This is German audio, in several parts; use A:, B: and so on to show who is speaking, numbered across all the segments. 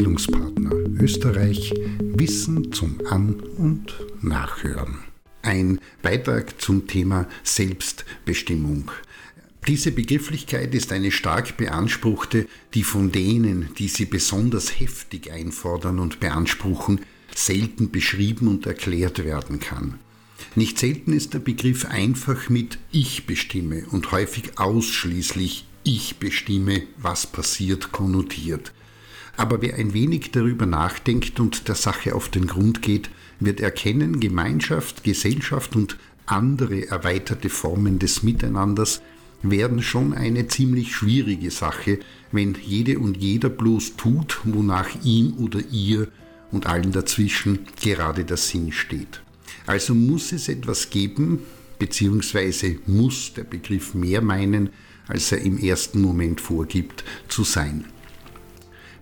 A: Bildungspartner Österreich Wissen zum An- und Nachhören. Ein Beitrag zum Thema Selbstbestimmung. Diese Begrifflichkeit ist eine stark beanspruchte, die von denen, die sie besonders heftig einfordern und beanspruchen, selten beschrieben und erklärt werden kann. Nicht selten ist der Begriff einfach mit Ich bestimme und häufig ausschließlich Ich bestimme, was passiert, konnotiert. Aber wer ein wenig darüber nachdenkt und der Sache auf den Grund geht, wird erkennen, Gemeinschaft, Gesellschaft und andere erweiterte Formen des Miteinanders werden schon eine ziemlich schwierige Sache, wenn jede und jeder bloß tut, wonach ihm oder ihr und allen dazwischen gerade der Sinn steht. Also muss es etwas geben, beziehungsweise muss der Begriff mehr meinen, als er im ersten Moment vorgibt, zu sein.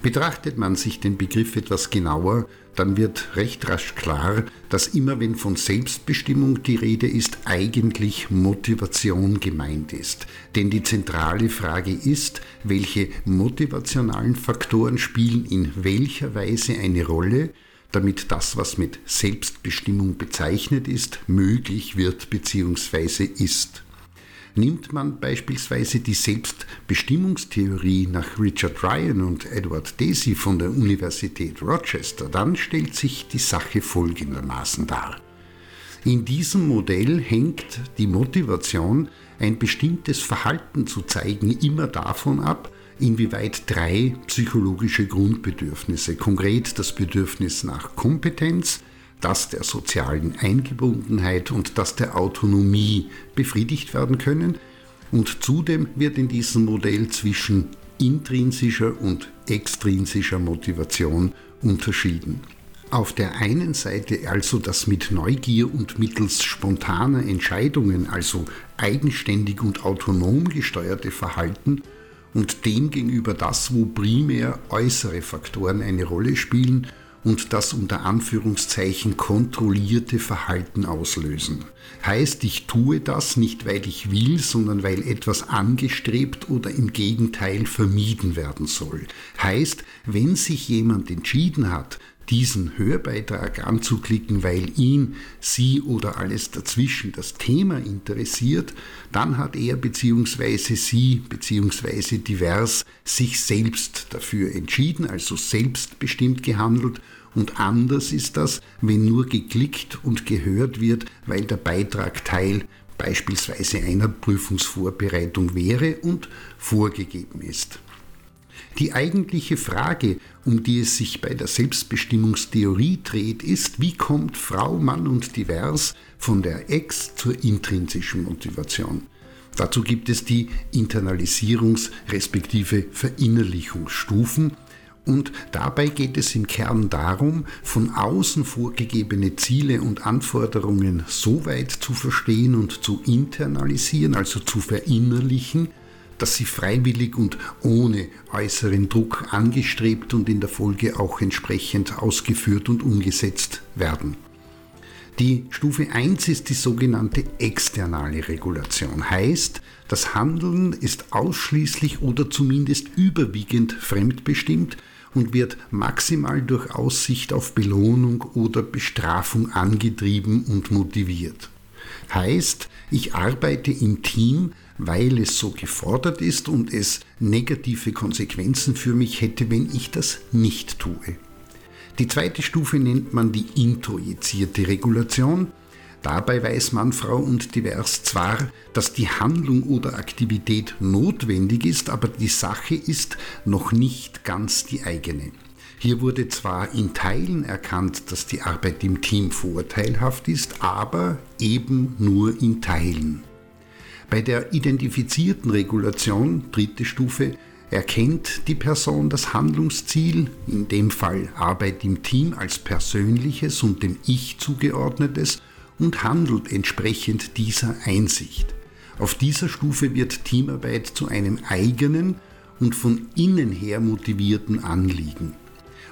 A: Betrachtet man sich den Begriff etwas genauer, dann wird recht rasch klar, dass immer wenn von Selbstbestimmung die Rede ist, eigentlich Motivation gemeint ist. Denn die zentrale Frage ist, welche motivationalen Faktoren spielen in welcher Weise eine Rolle, damit das, was mit Selbstbestimmung bezeichnet ist, möglich wird bzw. ist. Nimmt man beispielsweise die Selbstbestimmungstheorie nach Richard Ryan und Edward Dacey von der Universität Rochester, dann stellt sich die Sache folgendermaßen dar. In diesem Modell hängt die Motivation, ein bestimmtes Verhalten zu zeigen, immer davon ab, inwieweit drei psychologische Grundbedürfnisse, konkret das Bedürfnis nach Kompetenz, das der sozialen Eingebundenheit und das der Autonomie befriedigt werden können. Und zudem wird in diesem Modell zwischen intrinsischer und extrinsischer Motivation unterschieden. Auf der einen Seite also das mit Neugier und mittels spontaner Entscheidungen, also eigenständig und autonom gesteuerte Verhalten und demgegenüber das, wo primär äußere Faktoren eine Rolle spielen und das unter Anführungszeichen kontrollierte Verhalten auslösen. Heißt, ich tue das nicht, weil ich will, sondern weil etwas angestrebt oder im Gegenteil vermieden werden soll. Heißt, wenn sich jemand entschieden hat, diesen Hörbeitrag anzuklicken, weil ihn, sie oder alles dazwischen das Thema interessiert, dann hat er bzw. sie bzw. divers sich selbst dafür entschieden, also selbstbestimmt gehandelt und anders ist das, wenn nur geklickt und gehört wird, weil der Beitrag Teil beispielsweise einer Prüfungsvorbereitung wäre und vorgegeben ist. Die eigentliche Frage, um die es sich bei der Selbstbestimmungstheorie dreht, ist, wie kommt Frau, Mann und Divers von der Ex zur intrinsischen Motivation? Dazu gibt es die Internalisierungs- respektive Verinnerlichungsstufen und dabei geht es im Kern darum, von außen vorgegebene Ziele und Anforderungen so weit zu verstehen und zu internalisieren, also zu verinnerlichen, dass sie freiwillig und ohne äußeren Druck angestrebt und in der Folge auch entsprechend ausgeführt und umgesetzt werden. Die Stufe 1 ist die sogenannte externe Regulation. Heißt, das Handeln ist ausschließlich oder zumindest überwiegend fremdbestimmt und wird maximal durch Aussicht auf Belohnung oder Bestrafung angetrieben und motiviert. Heißt, ich arbeite im Team, weil es so gefordert ist und es negative Konsequenzen für mich hätte, wenn ich das nicht tue. Die zweite Stufe nennt man die introjizierte Regulation. Dabei weiß man Frau und Divers zwar, dass die Handlung oder Aktivität notwendig ist, aber die Sache ist noch nicht ganz die eigene. Hier wurde zwar in Teilen erkannt, dass die Arbeit im Team vorteilhaft ist, aber eben nur in Teilen. Bei der identifizierten Regulation, dritte Stufe, erkennt die Person das Handlungsziel, in dem Fall Arbeit im Team als persönliches und dem Ich zugeordnetes, und handelt entsprechend dieser Einsicht. Auf dieser Stufe wird Teamarbeit zu einem eigenen und von innen her motivierten Anliegen.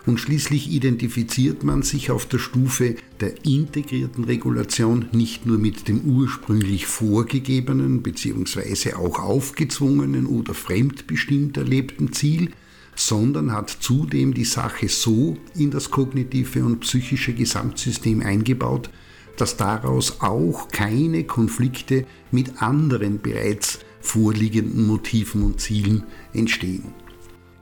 A: Und schließlich identifiziert man sich auf der Stufe der integrierten Regulation nicht nur mit dem ursprünglich vorgegebenen bzw. auch aufgezwungenen oder fremdbestimmt erlebten Ziel, sondern hat zudem die Sache so in das kognitive und psychische Gesamtsystem eingebaut, dass daraus auch keine Konflikte mit anderen bereits vorliegenden Motiven und Zielen entstehen.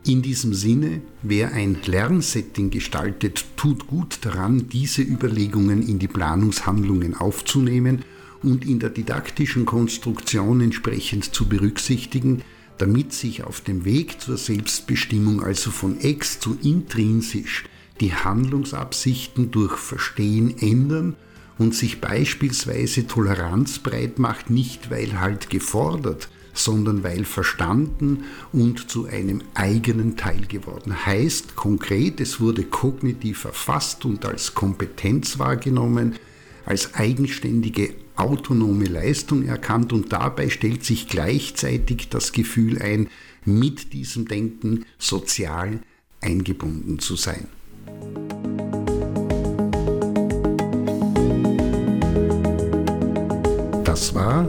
A: In diesem Sinne, wer ein Lernsetting gestaltet, tut gut daran, diese Überlegungen in die Planungshandlungen aufzunehmen und in der didaktischen Konstruktion entsprechend zu berücksichtigen, damit sich auf dem Weg zur Selbstbestimmung also von ex zu intrinsisch die Handlungsabsichten durch Verstehen ändern und sich beispielsweise Toleranz breit macht, nicht weil halt gefordert, sondern weil verstanden und zu einem eigenen Teil geworden. Heißt konkret, es wurde kognitiv erfasst und als Kompetenz wahrgenommen, als eigenständige autonome Leistung erkannt und dabei stellt sich gleichzeitig das Gefühl ein, mit diesem Denken sozial eingebunden zu sein. Das war